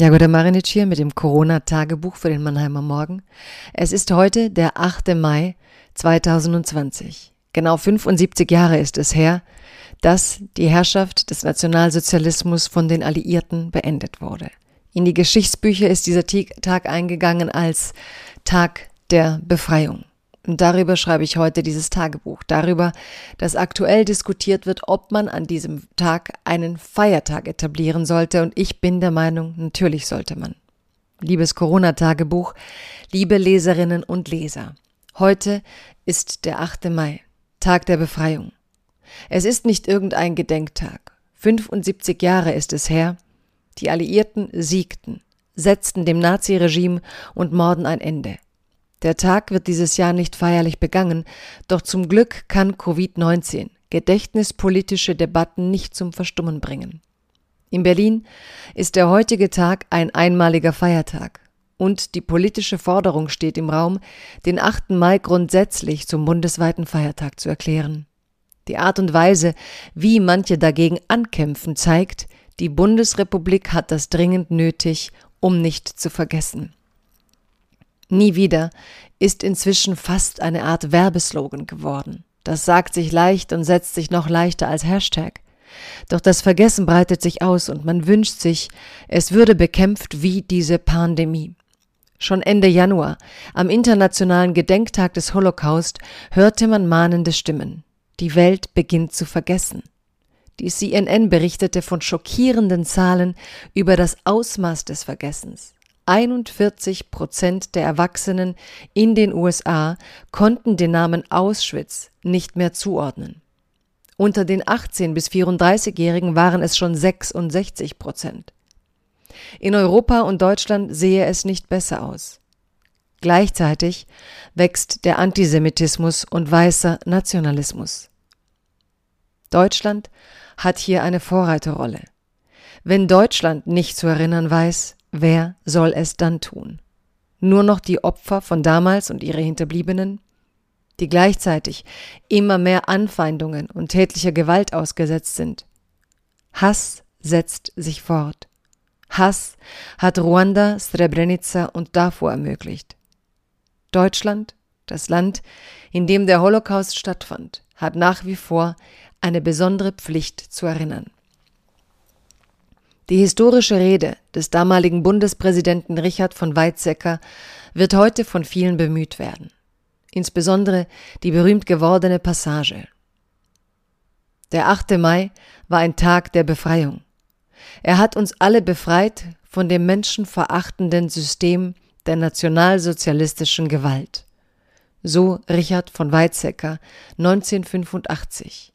Jagoda Marinic hier mit dem Corona-Tagebuch für den Mannheimer Morgen. Es ist heute der 8. Mai 2020. Genau 75 Jahre ist es her, dass die Herrschaft des Nationalsozialismus von den Alliierten beendet wurde. In die Geschichtsbücher ist dieser Tag eingegangen als Tag der Befreiung. Und darüber schreibe ich heute dieses Tagebuch. Darüber, dass aktuell diskutiert wird, ob man an diesem Tag einen Feiertag etablieren sollte. Und ich bin der Meinung, natürlich sollte man. Liebes Corona-Tagebuch, liebe Leserinnen und Leser. Heute ist der 8. Mai, Tag der Befreiung. Es ist nicht irgendein Gedenktag. 75 Jahre ist es her. Die Alliierten siegten, setzten dem Naziregime und Morden ein Ende. Der Tag wird dieses Jahr nicht feierlich begangen, doch zum Glück kann Covid-19 gedächtnispolitische Debatten nicht zum Verstummen bringen. In Berlin ist der heutige Tag ein einmaliger Feiertag und die politische Forderung steht im Raum, den 8. Mai grundsätzlich zum bundesweiten Feiertag zu erklären. Die Art und Weise, wie manche dagegen ankämpfen, zeigt, die Bundesrepublik hat das dringend nötig, um nicht zu vergessen. Nie wieder ist inzwischen fast eine Art Werbeslogan geworden. Das sagt sich leicht und setzt sich noch leichter als Hashtag. Doch das Vergessen breitet sich aus und man wünscht sich, es würde bekämpft wie diese Pandemie. Schon Ende Januar, am internationalen Gedenktag des Holocaust, hörte man mahnende Stimmen. Die Welt beginnt zu vergessen. Die CNN berichtete von schockierenden Zahlen über das Ausmaß des Vergessens. 41 Prozent der Erwachsenen in den USA konnten den Namen Auschwitz nicht mehr zuordnen. Unter den 18 bis 34-Jährigen waren es schon 66 Prozent. In Europa und Deutschland sehe es nicht besser aus. Gleichzeitig wächst der Antisemitismus und weißer Nationalismus. Deutschland hat hier eine Vorreiterrolle. Wenn Deutschland nicht zu erinnern weiß, Wer soll es dann tun? Nur noch die Opfer von damals und ihre Hinterbliebenen? Die gleichzeitig immer mehr Anfeindungen und tätlicher Gewalt ausgesetzt sind. Hass setzt sich fort. Hass hat Ruanda, Srebrenica und Darfur ermöglicht. Deutschland, das Land, in dem der Holocaust stattfand, hat nach wie vor eine besondere Pflicht zu erinnern. Die historische Rede des damaligen Bundespräsidenten Richard von Weizsäcker wird heute von vielen bemüht werden. Insbesondere die berühmt gewordene Passage. Der 8. Mai war ein Tag der Befreiung. Er hat uns alle befreit von dem menschenverachtenden System der nationalsozialistischen Gewalt. So Richard von Weizsäcker 1985.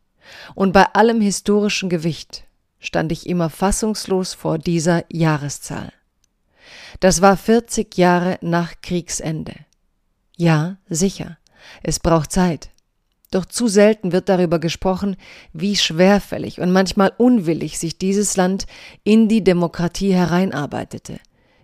Und bei allem historischen Gewicht stand ich immer fassungslos vor dieser Jahreszahl. Das war 40 Jahre nach Kriegsende. Ja, sicher, es braucht Zeit. Doch zu selten wird darüber gesprochen, wie schwerfällig und manchmal unwillig sich dieses Land in die Demokratie hereinarbeitete,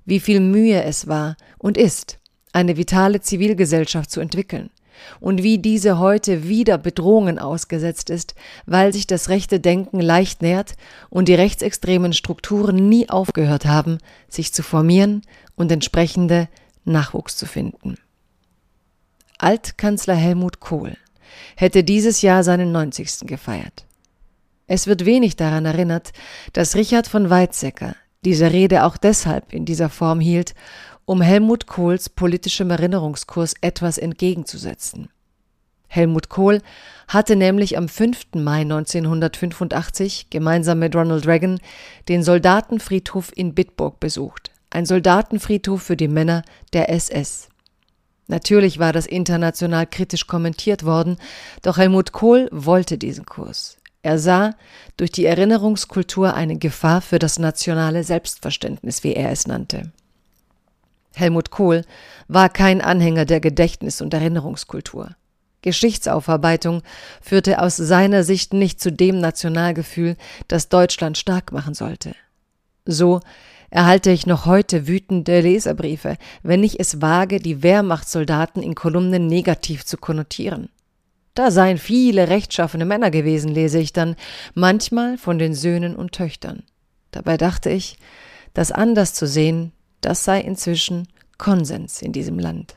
wie viel Mühe es war und ist, eine vitale Zivilgesellschaft zu entwickeln, und wie diese heute wieder Bedrohungen ausgesetzt ist, weil sich das rechte Denken leicht nährt und die rechtsextremen Strukturen nie aufgehört haben, sich zu formieren und entsprechende Nachwuchs zu finden. Altkanzler Helmut Kohl hätte dieses Jahr seinen 90. gefeiert. Es wird wenig daran erinnert, dass Richard von Weizsäcker diese Rede auch deshalb in dieser Form hielt, um Helmut Kohls politischem Erinnerungskurs etwas entgegenzusetzen. Helmut Kohl hatte nämlich am 5. Mai 1985 gemeinsam mit Ronald Reagan den Soldatenfriedhof in Bitburg besucht, ein Soldatenfriedhof für die Männer der SS. Natürlich war das international kritisch kommentiert worden, doch Helmut Kohl wollte diesen Kurs. Er sah durch die Erinnerungskultur eine Gefahr für das nationale Selbstverständnis, wie er es nannte. Helmut Kohl war kein Anhänger der Gedächtnis- und Erinnerungskultur. Geschichtsaufarbeitung führte aus seiner Sicht nicht zu dem Nationalgefühl, das Deutschland stark machen sollte. So erhalte ich noch heute wütende Leserbriefe, wenn ich es wage, die Wehrmachtssoldaten in Kolumnen negativ zu konnotieren. Da seien viele rechtschaffene Männer gewesen, lese ich dann, manchmal von den Söhnen und Töchtern. Dabei dachte ich, das anders zu sehen, das sei inzwischen Konsens in diesem Land.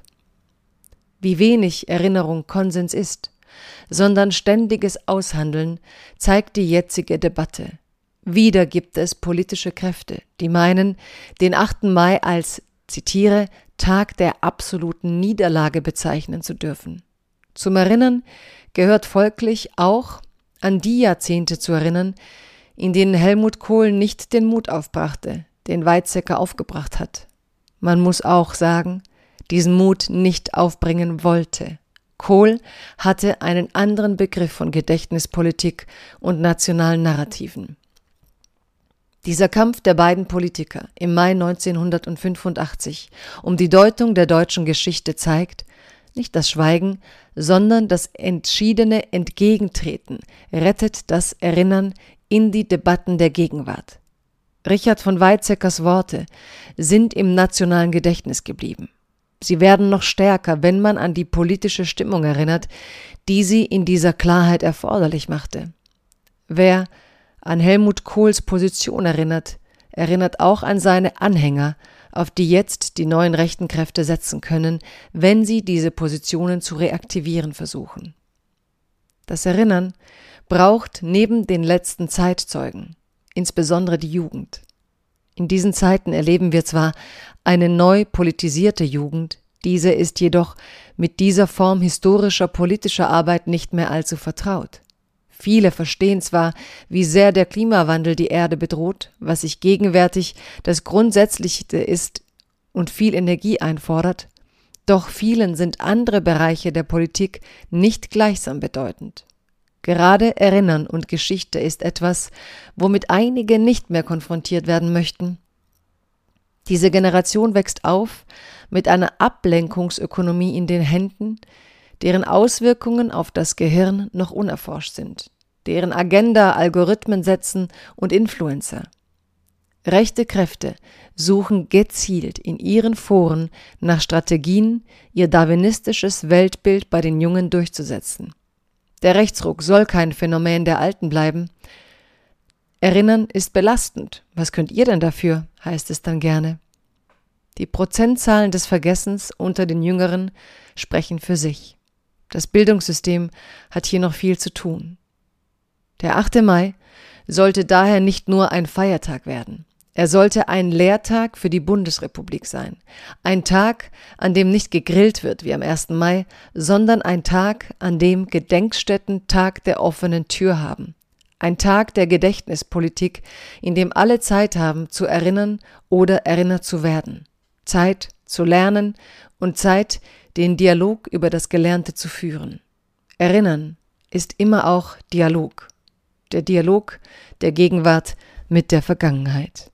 Wie wenig Erinnerung Konsens ist, sondern ständiges Aushandeln zeigt die jetzige Debatte. Wieder gibt es politische Kräfte, die meinen, den 8. Mai als, zitiere, Tag der absoluten Niederlage bezeichnen zu dürfen. Zum Erinnern gehört folglich auch an die Jahrzehnte zu erinnern, in denen Helmut Kohl nicht den Mut aufbrachte, den Weizsäcker aufgebracht hat. Man muss auch sagen, diesen Mut nicht aufbringen wollte. Kohl hatte einen anderen Begriff von Gedächtnispolitik und nationalen Narrativen. Dieser Kampf der beiden Politiker im Mai 1985 um die Deutung der deutschen Geschichte zeigt, nicht das Schweigen, sondern das entschiedene Entgegentreten rettet das Erinnern in die Debatten der Gegenwart. Richard von Weizsäckers Worte sind im nationalen Gedächtnis geblieben. Sie werden noch stärker, wenn man an die politische Stimmung erinnert, die sie in dieser Klarheit erforderlich machte. Wer an Helmut Kohls Position erinnert, erinnert auch an seine Anhänger, auf die jetzt die neuen rechten Kräfte setzen können, wenn sie diese Positionen zu reaktivieren versuchen. Das Erinnern braucht neben den letzten Zeitzeugen insbesondere die Jugend. In diesen Zeiten erleben wir zwar eine neu politisierte Jugend, diese ist jedoch mit dieser Form historischer politischer Arbeit nicht mehr allzu vertraut. Viele verstehen zwar, wie sehr der Klimawandel die Erde bedroht, was sich gegenwärtig das Grundsätzlichste ist und viel Energie einfordert, doch vielen sind andere Bereiche der Politik nicht gleichsam bedeutend. Gerade Erinnern und Geschichte ist etwas, womit einige nicht mehr konfrontiert werden möchten. Diese Generation wächst auf mit einer Ablenkungsökonomie in den Händen, deren Auswirkungen auf das Gehirn noch unerforscht sind, deren Agenda Algorithmen setzen und Influencer. Rechte Kräfte suchen gezielt in ihren Foren nach Strategien, ihr darwinistisches Weltbild bei den Jungen durchzusetzen. Der Rechtsruck soll kein Phänomen der Alten bleiben. Erinnern ist belastend. Was könnt ihr denn dafür? heißt es dann gerne. Die Prozentzahlen des Vergessens unter den Jüngeren sprechen für sich. Das Bildungssystem hat hier noch viel zu tun. Der 8. Mai sollte daher nicht nur ein Feiertag werden. Er sollte ein Lehrtag für die Bundesrepublik sein. Ein Tag, an dem nicht gegrillt wird wie am 1. Mai, sondern ein Tag, an dem Gedenkstätten Tag der offenen Tür haben. Ein Tag der Gedächtnispolitik, in dem alle Zeit haben, zu erinnern oder erinnert zu werden. Zeit zu lernen und Zeit, den Dialog über das Gelernte zu führen. Erinnern ist immer auch Dialog. Der Dialog der Gegenwart mit der Vergangenheit.